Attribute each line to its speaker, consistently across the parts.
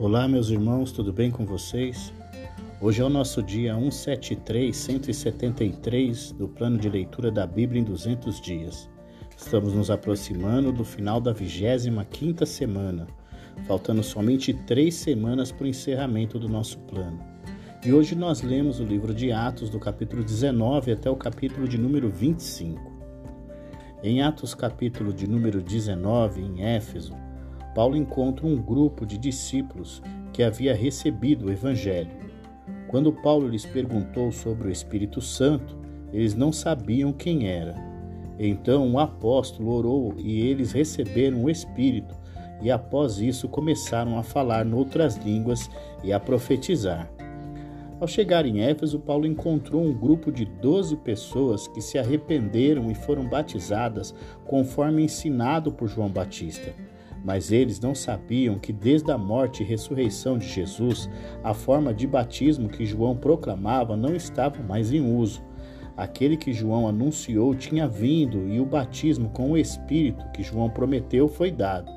Speaker 1: Olá, meus irmãos, tudo bem com vocês? Hoje é o nosso dia 173, 173 do plano de leitura da Bíblia em 200 dias. Estamos nos aproximando do final da 25ª semana, faltando somente três semanas para o encerramento do nosso plano. E hoje nós lemos o livro de Atos do capítulo 19 até o capítulo de número 25. Em Atos capítulo de número 19, em Éfeso, Paulo encontra um grupo de discípulos que havia recebido o Evangelho. Quando Paulo lhes perguntou sobre o Espírito Santo, eles não sabiam quem era. Então o apóstolo orou e eles receberam o Espírito, e após isso começaram a falar noutras línguas e a profetizar. Ao chegar em Éfeso, Paulo encontrou um grupo de doze pessoas que se arrependeram e foram batizadas conforme ensinado por João Batista. Mas eles não sabiam que desde a morte e ressurreição de Jesus, a forma de batismo que João proclamava não estava mais em uso. Aquele que João anunciou tinha vindo e o batismo com o Espírito que João prometeu foi dado.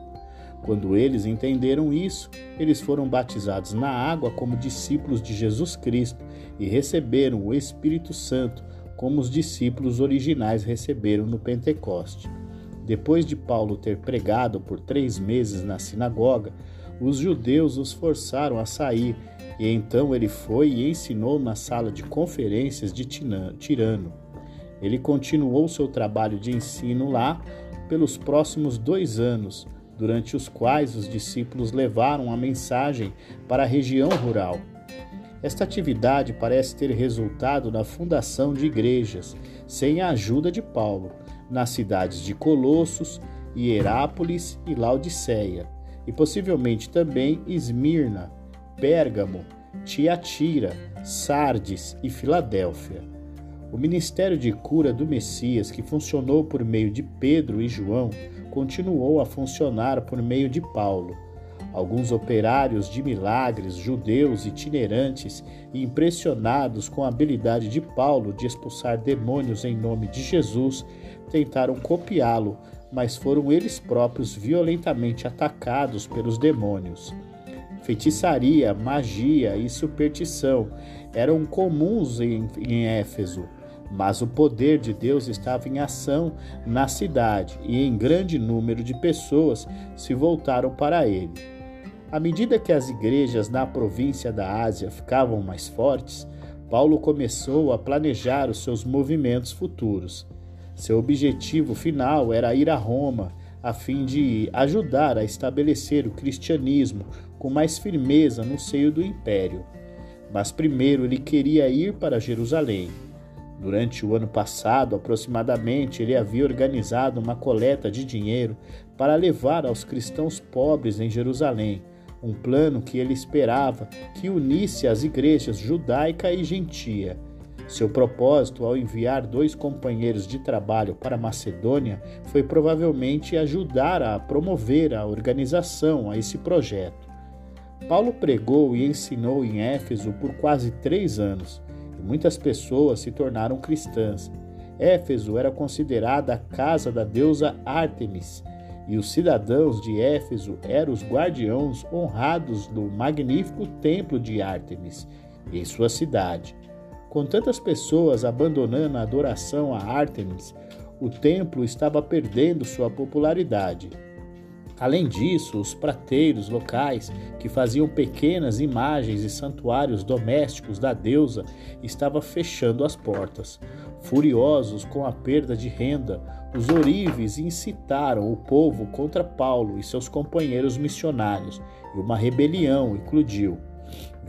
Speaker 1: Quando eles entenderam isso, eles foram batizados na água como discípulos de Jesus Cristo e receberam o Espírito Santo como os discípulos originais receberam no Pentecoste. Depois de Paulo ter pregado por três meses na sinagoga, os judeus os forçaram a sair, e então ele foi e ensinou na sala de conferências de Tirano. Ele continuou seu trabalho de ensino lá pelos próximos dois anos, durante os quais os discípulos levaram a mensagem para a região rural. Esta atividade parece ter resultado na fundação de igrejas, sem a ajuda de Paulo, nas cidades de Colossos, Hierápolis e Laodiceia, e possivelmente também Esmirna, Pérgamo, Tiatira, Sardes e Filadélfia. O ministério de cura do Messias, que funcionou por meio de Pedro e João, continuou a funcionar por meio de Paulo. Alguns operários de milagres, judeus itinerantes impressionados com a habilidade de Paulo de expulsar demônios em nome de Jesus, tentaram copiá-lo, mas foram eles próprios violentamente atacados pelos demônios. Feitiçaria, magia e superstição eram comuns em, em Éfeso, mas o poder de Deus estava em ação na cidade e em grande número de pessoas se voltaram para ele. À medida que as igrejas na província da Ásia ficavam mais fortes, Paulo começou a planejar os seus movimentos futuros. Seu objetivo final era ir a Roma, a fim de ajudar a estabelecer o cristianismo com mais firmeza no seio do império. Mas primeiro ele queria ir para Jerusalém. Durante o ano passado, aproximadamente, ele havia organizado uma coleta de dinheiro para levar aos cristãos pobres em Jerusalém um plano que ele esperava que unisse as igrejas judaica e gentia. Seu propósito ao enviar dois companheiros de trabalho para Macedônia foi provavelmente ajudar a promover a organização a esse projeto. Paulo pregou e ensinou em Éfeso por quase três anos e muitas pessoas se tornaram cristãs. Éfeso era considerada a casa da deusa Ártemis e os cidadãos de Éfeso eram os guardiões honrados do magnífico templo de Ártemis em sua cidade. Com tantas pessoas abandonando a adoração a Ártemis, o templo estava perdendo sua popularidade. Além disso, os prateiros locais, que faziam pequenas imagens e santuários domésticos da deusa, estavam fechando as portas. Furiosos com a perda de renda, os ourives incitaram o povo contra Paulo e seus companheiros missionários, e uma rebelião eclodiu.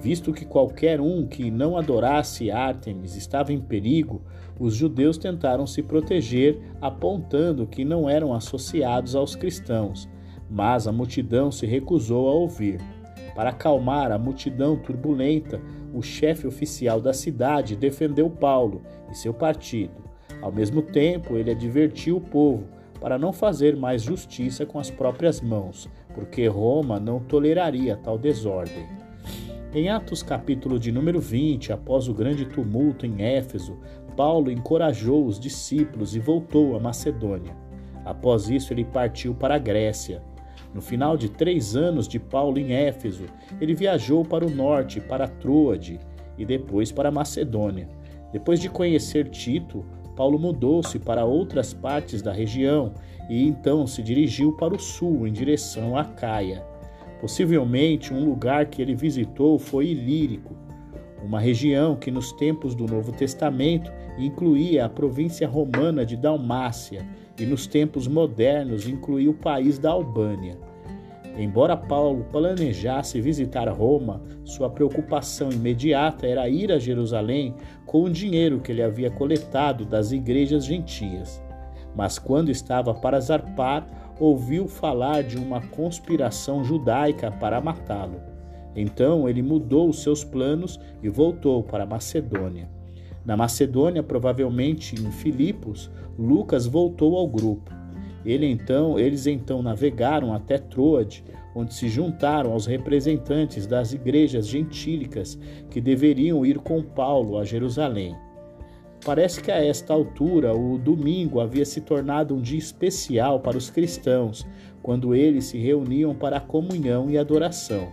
Speaker 1: Visto que qualquer um que não adorasse Ártemis estava em perigo, os judeus tentaram se proteger, apontando que não eram associados aos cristãos mas a multidão se recusou a ouvir. Para acalmar a multidão turbulenta, o chefe oficial da cidade defendeu Paulo e seu partido. Ao mesmo tempo, ele advertiu o povo para não fazer mais justiça com as próprias mãos, porque Roma não toleraria tal desordem. Em Atos capítulo de número 20, após o grande tumulto em Éfeso, Paulo encorajou os discípulos e voltou à Macedônia. Após isso, ele partiu para a Grécia. No final de três anos de Paulo em Éfeso, ele viajou para o norte, para Troade e depois para Macedônia. Depois de conhecer Tito, Paulo mudou-se para outras partes da região e então se dirigiu para o sul, em direção a Caia. Possivelmente um lugar que ele visitou foi Ilírico, uma região que nos tempos do Novo Testamento incluía a província romana de Dalmácia e nos tempos modernos incluía o país da Albânia. Embora Paulo planejasse visitar Roma, sua preocupação imediata era ir a Jerusalém com o dinheiro que ele havia coletado das igrejas gentias. Mas quando estava para zarpar, ouviu falar de uma conspiração judaica para matá-lo. Então ele mudou os seus planos e voltou para Macedônia. Na Macedônia, provavelmente em Filipos, Lucas voltou ao grupo. Ele então, eles então navegaram até Troade, onde se juntaram aos representantes das igrejas gentílicas que deveriam ir com Paulo a Jerusalém. Parece que a esta altura o domingo havia se tornado um dia especial para os cristãos, quando eles se reuniam para a comunhão e adoração.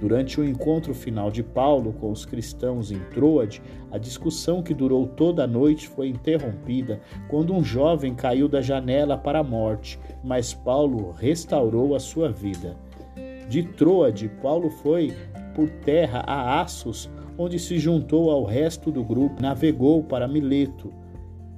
Speaker 1: Durante o encontro final de Paulo com os cristãos em Troade, a discussão que durou toda a noite foi interrompida quando um jovem caiu da janela para a morte, mas Paulo restaurou a sua vida. De Troade, Paulo foi por terra a Assos, onde se juntou ao resto do grupo, navegou para Mileto.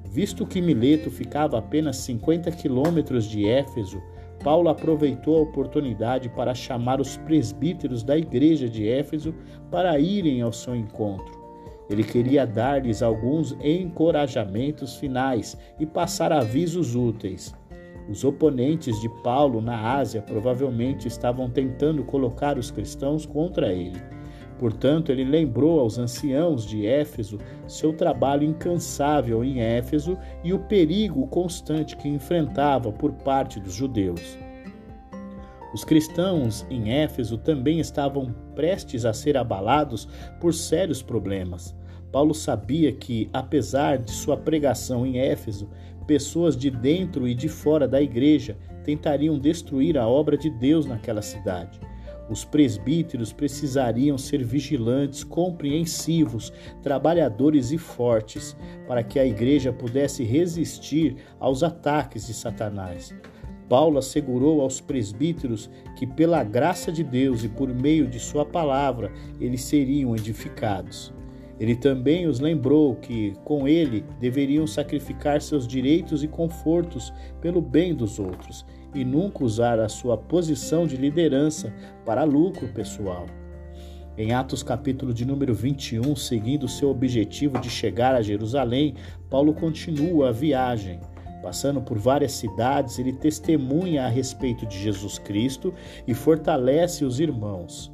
Speaker 1: Visto que Mileto ficava a apenas 50 quilômetros de Éfeso, Paulo aproveitou a oportunidade para chamar os presbíteros da igreja de Éfeso para irem ao seu encontro. Ele queria dar-lhes alguns encorajamentos finais e passar avisos úteis. Os oponentes de Paulo na Ásia provavelmente estavam tentando colocar os cristãos contra ele. Portanto, ele lembrou aos anciãos de Éfeso seu trabalho incansável em Éfeso e o perigo constante que enfrentava por parte dos judeus. Os cristãos em Éfeso também estavam prestes a ser abalados por sérios problemas. Paulo sabia que, apesar de sua pregação em Éfeso, pessoas de dentro e de fora da igreja tentariam destruir a obra de Deus naquela cidade. Os presbíteros precisariam ser vigilantes, compreensivos, trabalhadores e fortes, para que a igreja pudesse resistir aos ataques de Satanás. Paulo assegurou aos presbíteros que, pela graça de Deus e por meio de Sua palavra, eles seriam edificados. Ele também os lembrou que, com ele, deveriam sacrificar seus direitos e confortos pelo bem dos outros e nunca usar a sua posição de liderança para lucro pessoal. Em Atos capítulo de número 21, seguindo seu objetivo de chegar a Jerusalém, Paulo continua a viagem. Passando por várias cidades, ele testemunha a respeito de Jesus Cristo e fortalece os irmãos.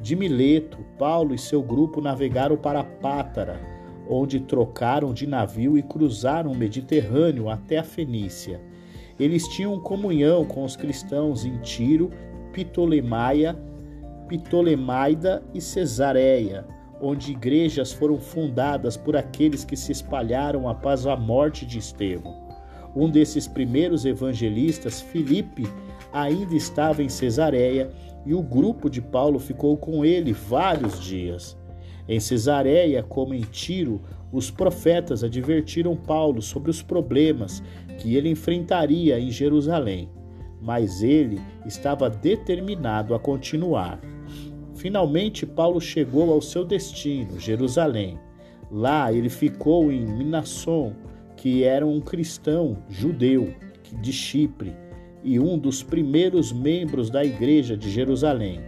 Speaker 1: De Mileto, Paulo e seu grupo navegaram para Pátara, onde trocaram de navio e cruzaram o Mediterrâneo até a Fenícia. Eles tinham comunhão com os cristãos em Tiro, Ptolemaia, Ptolemaida e Cesareia, onde igrejas foram fundadas por aqueles que se espalharam após a morte de Estevão. Um desses primeiros evangelistas, Filipe, ainda estava em Cesareia e o grupo de Paulo ficou com ele vários dias. Em Cesareia, como em Tiro, os profetas advertiram Paulo sobre os problemas que ele enfrentaria em Jerusalém, mas ele estava determinado a continuar. Finalmente, Paulo chegou ao seu destino, Jerusalém. Lá ele ficou em Minasson, que era um cristão judeu de Chipre e um dos primeiros membros da igreja de Jerusalém.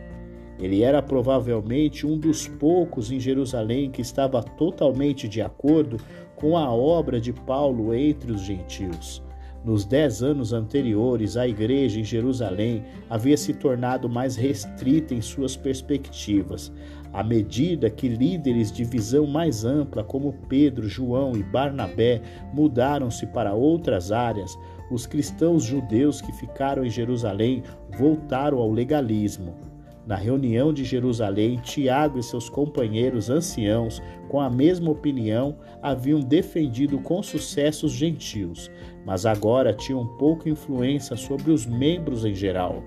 Speaker 1: Ele era provavelmente um dos poucos em Jerusalém que estava totalmente de acordo com a obra de Paulo entre os gentios. Nos dez anos anteriores, a igreja em Jerusalém havia se tornado mais restrita em suas perspectivas, à medida que líderes de visão mais ampla, como Pedro, João e Barnabé, mudaram-se para outras áreas. Os cristãos judeus que ficaram em Jerusalém voltaram ao legalismo. Na reunião de Jerusalém, Tiago e seus companheiros anciãos, com a mesma opinião, haviam defendido com sucesso os gentios, mas agora tinham pouca influência sobre os membros em geral.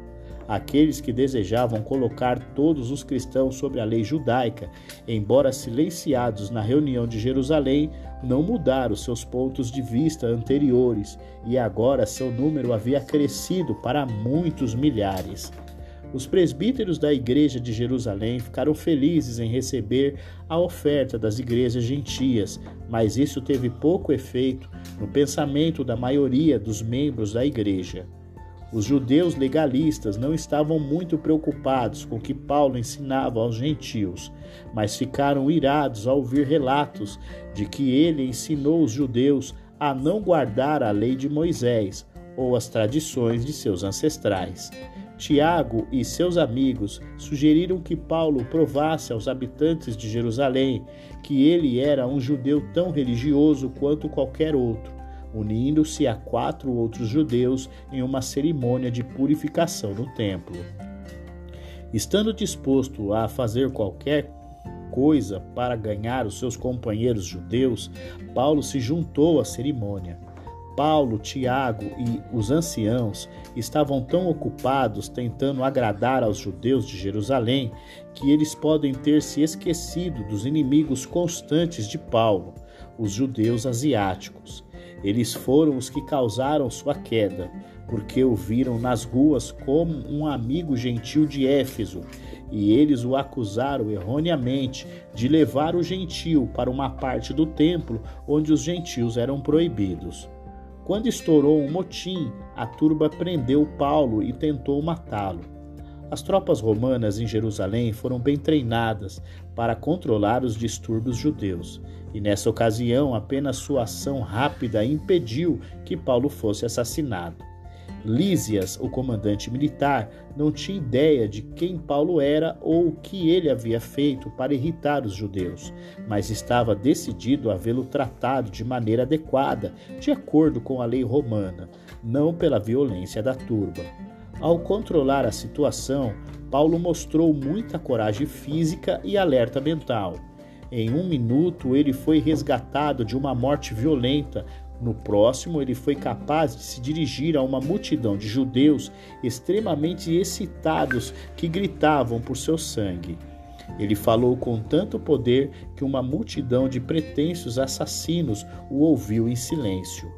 Speaker 1: Aqueles que desejavam colocar todos os cristãos sobre a lei judaica, embora silenciados na reunião de Jerusalém, não mudaram seus pontos de vista anteriores e agora seu número havia crescido para muitos milhares. Os presbíteros da igreja de Jerusalém ficaram felizes em receber a oferta das igrejas gentias, mas isso teve pouco efeito no pensamento da maioria dos membros da igreja. Os judeus legalistas não estavam muito preocupados com o que Paulo ensinava aos gentios, mas ficaram irados ao ouvir relatos de que ele ensinou os judeus a não guardar a lei de Moisés ou as tradições de seus ancestrais. Tiago e seus amigos sugeriram que Paulo provasse aos habitantes de Jerusalém que ele era um judeu tão religioso quanto qualquer outro, unindo-se a quatro outros judeus em uma cerimônia de purificação no templo. Estando disposto a fazer qualquer coisa para ganhar os seus companheiros judeus, Paulo se juntou à cerimônia. Paulo, Tiago e os anciãos estavam tão ocupados tentando agradar aos judeus de Jerusalém que eles podem ter se esquecido dos inimigos constantes de Paulo, os judeus asiáticos. Eles foram os que causaram sua queda, porque o viram nas ruas como um amigo gentil de Éfeso, e eles o acusaram erroneamente de levar o gentil para uma parte do templo onde os gentios eram proibidos. Quando estourou um motim, a turba prendeu Paulo e tentou matá-lo. As tropas romanas em Jerusalém foram bem treinadas para controlar os distúrbios judeus, e nessa ocasião apenas sua ação rápida impediu que Paulo fosse assassinado. Lísias, o comandante militar, não tinha ideia de quem Paulo era ou o que ele havia feito para irritar os judeus, mas estava decidido a vê-lo tratado de maneira adequada, de acordo com a lei romana, não pela violência da turba. Ao controlar a situação, Paulo mostrou muita coragem física e alerta mental. Em um minuto, ele foi resgatado de uma morte violenta no próximo, ele foi capaz de se dirigir a uma multidão de judeus extremamente excitados que gritavam por seu sangue. Ele falou com tanto poder que uma multidão de pretensos assassinos o ouviu em silêncio.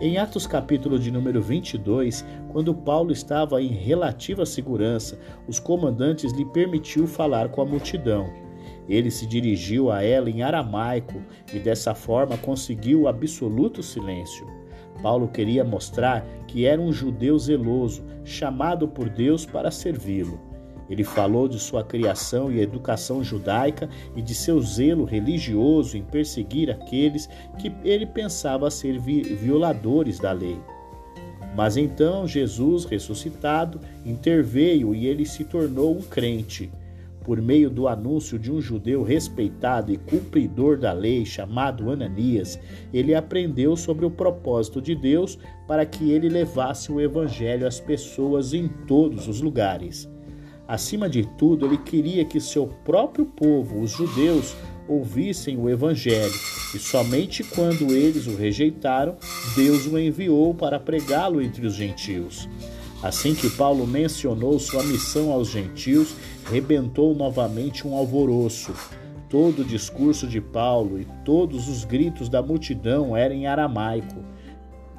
Speaker 1: Em Atos capítulo de número 22, quando Paulo estava em relativa segurança, os comandantes lhe permitiu falar com a multidão. Ele se dirigiu a ela em aramaico e dessa forma conseguiu o absoluto silêncio. Paulo queria mostrar que era um judeu zeloso, chamado por Deus para servi-lo. Ele falou de sua criação e educação judaica e de seu zelo religioso em perseguir aqueles que ele pensava ser violadores da lei. Mas então Jesus, ressuscitado, interveio e ele se tornou um crente por meio do anúncio de um judeu respeitado e cumpridor da lei chamado Ananias, ele aprendeu sobre o propósito de Deus para que ele levasse o evangelho às pessoas em todos os lugares. Acima de tudo, ele queria que seu próprio povo, os judeus, ouvissem o Evangelho, e somente quando eles o rejeitaram, Deus o enviou para pregá-lo entre os gentios. Assim que Paulo mencionou sua missão aos gentios, rebentou novamente um alvoroço. Todo o discurso de Paulo e todos os gritos da multidão eram em aramaico,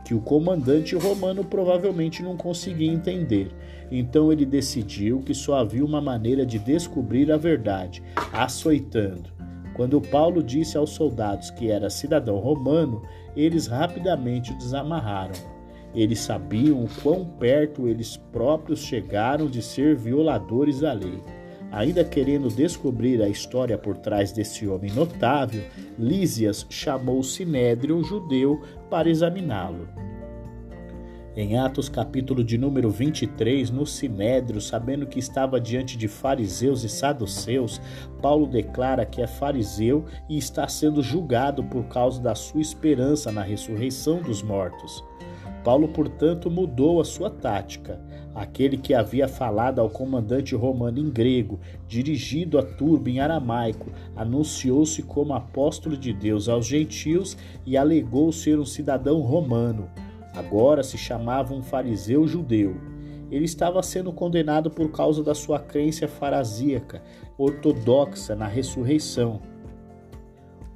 Speaker 1: que o comandante romano provavelmente não conseguia entender. Então ele decidiu que só havia uma maneira de descobrir a verdade, açoitando. Quando Paulo disse aos soldados que era cidadão romano, eles rapidamente o desamarraram. Eles sabiam o quão perto eles próprios chegaram de ser violadores da lei. Ainda querendo descobrir a história por trás desse homem notável, Lísias chamou sinédrio judeu para examiná-lo. Em Atos capítulo de número 23, no Sinédrio, sabendo que estava diante de fariseus e saduceus, Paulo declara que é fariseu e está sendo julgado por causa da sua esperança na ressurreição dos mortos. Paulo, portanto, mudou a sua tática. Aquele que havia falado ao comandante romano em grego, dirigido a turba em aramaico, anunciou-se como apóstolo de Deus aos gentios e alegou ser um cidadão romano. Agora se chamava um fariseu judeu. Ele estava sendo condenado por causa da sua crença farasíaca, ortodoxa na ressurreição.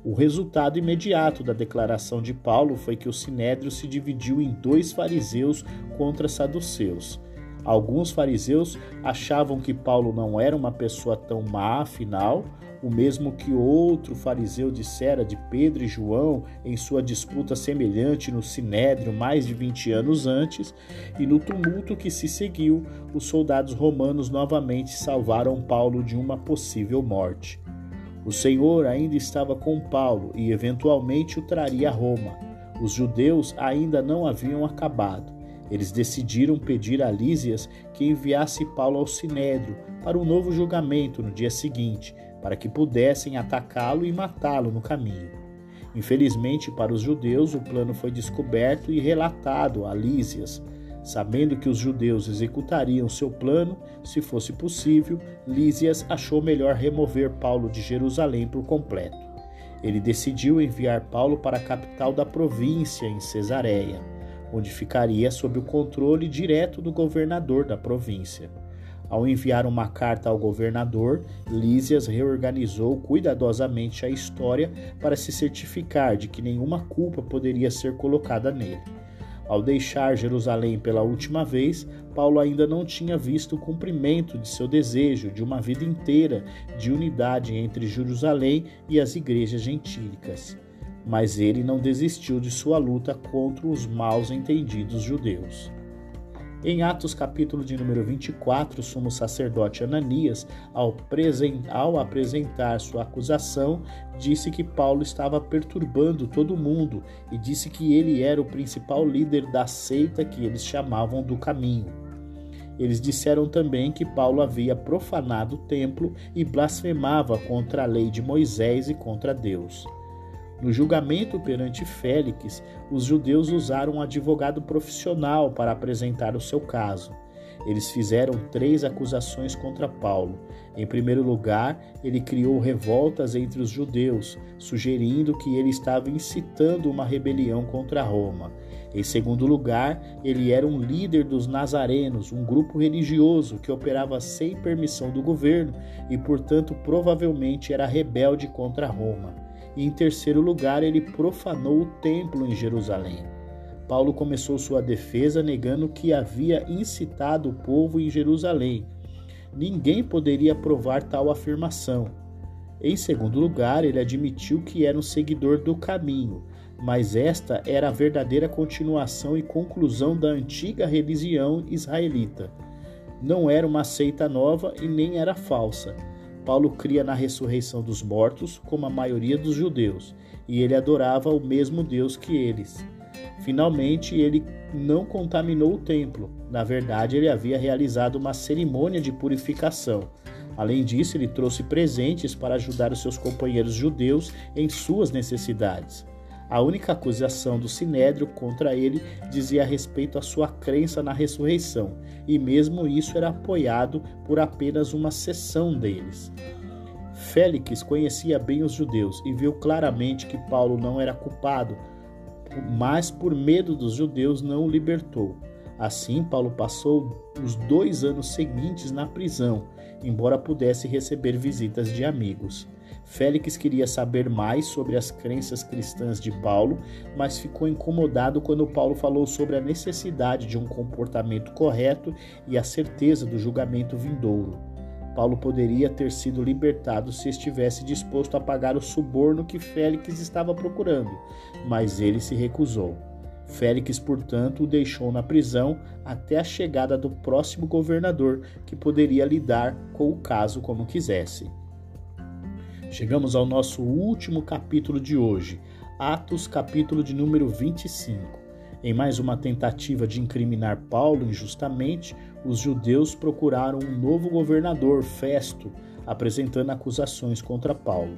Speaker 1: O resultado imediato da declaração de Paulo foi que o sinédrio se dividiu em dois fariseus contra saduceus. Alguns fariseus achavam que Paulo não era uma pessoa tão má, afinal, o mesmo que outro fariseu dissera de Pedro e João em sua disputa semelhante no Sinédrio mais de 20 anos antes, e no tumulto que se seguiu, os soldados romanos novamente salvaram Paulo de uma possível morte. O Senhor ainda estava com Paulo e eventualmente o traria a Roma. Os judeus ainda não haviam acabado. Eles decidiram pedir a Lísias que enviasse Paulo ao Sinédrio para um novo julgamento no dia seguinte, para que pudessem atacá-lo e matá-lo no caminho. Infelizmente para os judeus, o plano foi descoberto e relatado a Lísias. Sabendo que os judeus executariam seu plano, se fosse possível, Lísias achou melhor remover Paulo de Jerusalém por completo. Ele decidiu enviar Paulo para a capital da província, em Cesareia onde ficaria sob o controle direto do governador da província. Ao enviar uma carta ao governador, Lísias reorganizou cuidadosamente a história para se certificar de que nenhuma culpa poderia ser colocada nele. Ao deixar Jerusalém pela última vez, Paulo ainda não tinha visto o cumprimento de seu desejo de uma vida inteira de unidade entre Jerusalém e as igrejas gentílicas mas ele não desistiu de sua luta contra os maus entendidos judeus. Em Atos capítulo de número 24, o sumo sacerdote Ananias, ao, ao apresentar sua acusação, disse que Paulo estava perturbando todo mundo e disse que ele era o principal líder da seita que eles chamavam do caminho. Eles disseram também que Paulo havia profanado o templo e blasfemava contra a lei de Moisés e contra Deus. No julgamento perante Félix, os judeus usaram um advogado profissional para apresentar o seu caso. Eles fizeram três acusações contra Paulo. Em primeiro lugar, ele criou revoltas entre os judeus, sugerindo que ele estava incitando uma rebelião contra Roma. Em segundo lugar, ele era um líder dos nazarenos, um grupo religioso que operava sem permissão do governo e, portanto, provavelmente era rebelde contra Roma e, em terceiro lugar, ele profanou o templo em Jerusalém. Paulo começou sua defesa negando que havia incitado o povo em Jerusalém. Ninguém poderia provar tal afirmação. Em segundo lugar, ele admitiu que era um seguidor do caminho, mas esta era a verdadeira continuação e conclusão da antiga religião israelita. Não era uma seita nova e nem era falsa Paulo cria na ressurreição dos mortos, como a maioria dos judeus, e ele adorava o mesmo Deus que eles. Finalmente, ele não contaminou o templo. Na verdade, ele havia realizado uma cerimônia de purificação. Além disso, ele trouxe presentes para ajudar os seus companheiros judeus em suas necessidades. A única acusação do Sinédrio contra ele dizia respeito à sua crença na ressurreição, e mesmo isso era apoiado por apenas uma seção deles. Félix conhecia bem os judeus e viu claramente que Paulo não era culpado, mas por medo dos judeus não o libertou. Assim, Paulo passou os dois anos seguintes na prisão, embora pudesse receber visitas de amigos. Félix queria saber mais sobre as crenças cristãs de Paulo, mas ficou incomodado quando Paulo falou sobre a necessidade de um comportamento correto e a certeza do julgamento vindouro. Paulo poderia ter sido libertado se estivesse disposto a pagar o suborno que Félix estava procurando, mas ele se recusou. Félix, portanto, o deixou na prisão até a chegada do próximo governador, que poderia lidar com o caso como quisesse. Chegamos ao nosso último capítulo de hoje, Atos, capítulo de número 25. Em mais uma tentativa de incriminar Paulo injustamente, os judeus procuraram um novo governador, Festo, apresentando acusações contra Paulo.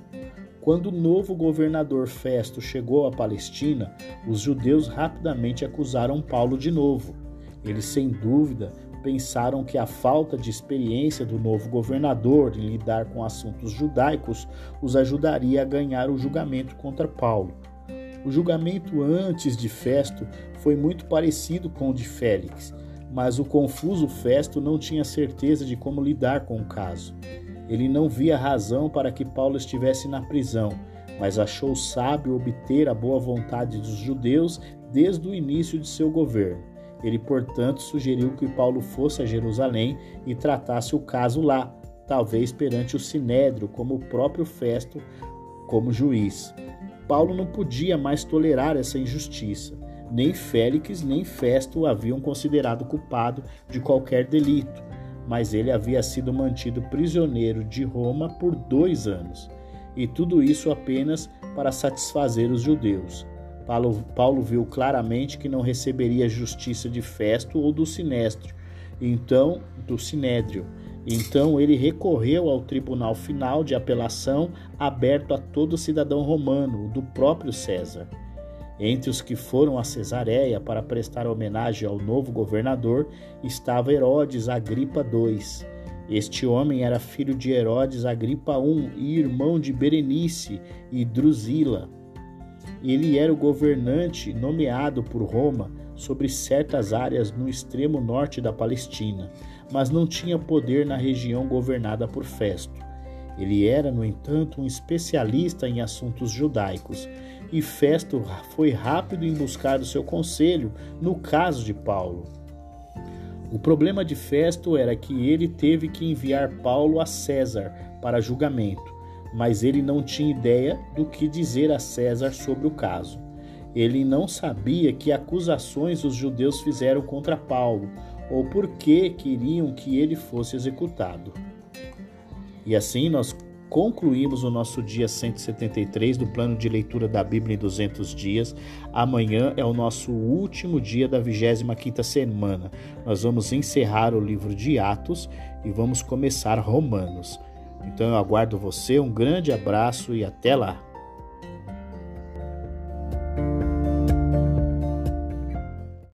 Speaker 1: Quando o novo governador Festo chegou à Palestina, os judeus rapidamente acusaram Paulo de novo. Eles, sem dúvida, pensaram que a falta de experiência do novo governador em lidar com assuntos judaicos os ajudaria a ganhar o julgamento contra Paulo. O julgamento antes de Festo foi muito parecido com o de Félix. Mas o confuso Festo não tinha certeza de como lidar com o caso. Ele não via razão para que Paulo estivesse na prisão, mas achou sábio obter a boa vontade dos judeus desde o início de seu governo. Ele, portanto, sugeriu que Paulo fosse a Jerusalém e tratasse o caso lá, talvez perante o Sinédrio, como o próprio Festo, como juiz. Paulo não podia mais tolerar essa injustiça. Nem Félix nem Festo o haviam considerado culpado de qualquer delito, mas ele havia sido mantido prisioneiro de Roma por dois anos, e tudo isso apenas para satisfazer os judeus. Paulo, Paulo viu claramente que não receberia justiça de Festo ou do Sinédrio, então do Sinédrio. Então ele recorreu ao tribunal final de apelação aberto a todo cidadão romano, do próprio César. Entre os que foram a Cesareia para prestar homenagem ao novo governador estava Herodes Agripa II. Este homem era filho de Herodes Agripa I e irmão de Berenice e Drusila. Ele era o governante nomeado por Roma sobre certas áreas no extremo norte da Palestina, mas não tinha poder na região governada por Festo. Ele era, no entanto, um especialista em assuntos judaicos, e Festo foi rápido em buscar o seu conselho no caso de Paulo. O problema de Festo era que ele teve que enviar Paulo a César para julgamento, mas ele não tinha ideia do que dizer a César sobre o caso. Ele não sabia que acusações os judeus fizeram contra Paulo ou por que queriam que ele fosse executado. E assim nós concluímos o nosso dia 173 do plano de leitura da Bíblia em 200 dias. Amanhã é o nosso último dia da 25ª semana. Nós vamos encerrar o livro de Atos e vamos começar Romanos. Então eu aguardo você, um grande abraço e até lá.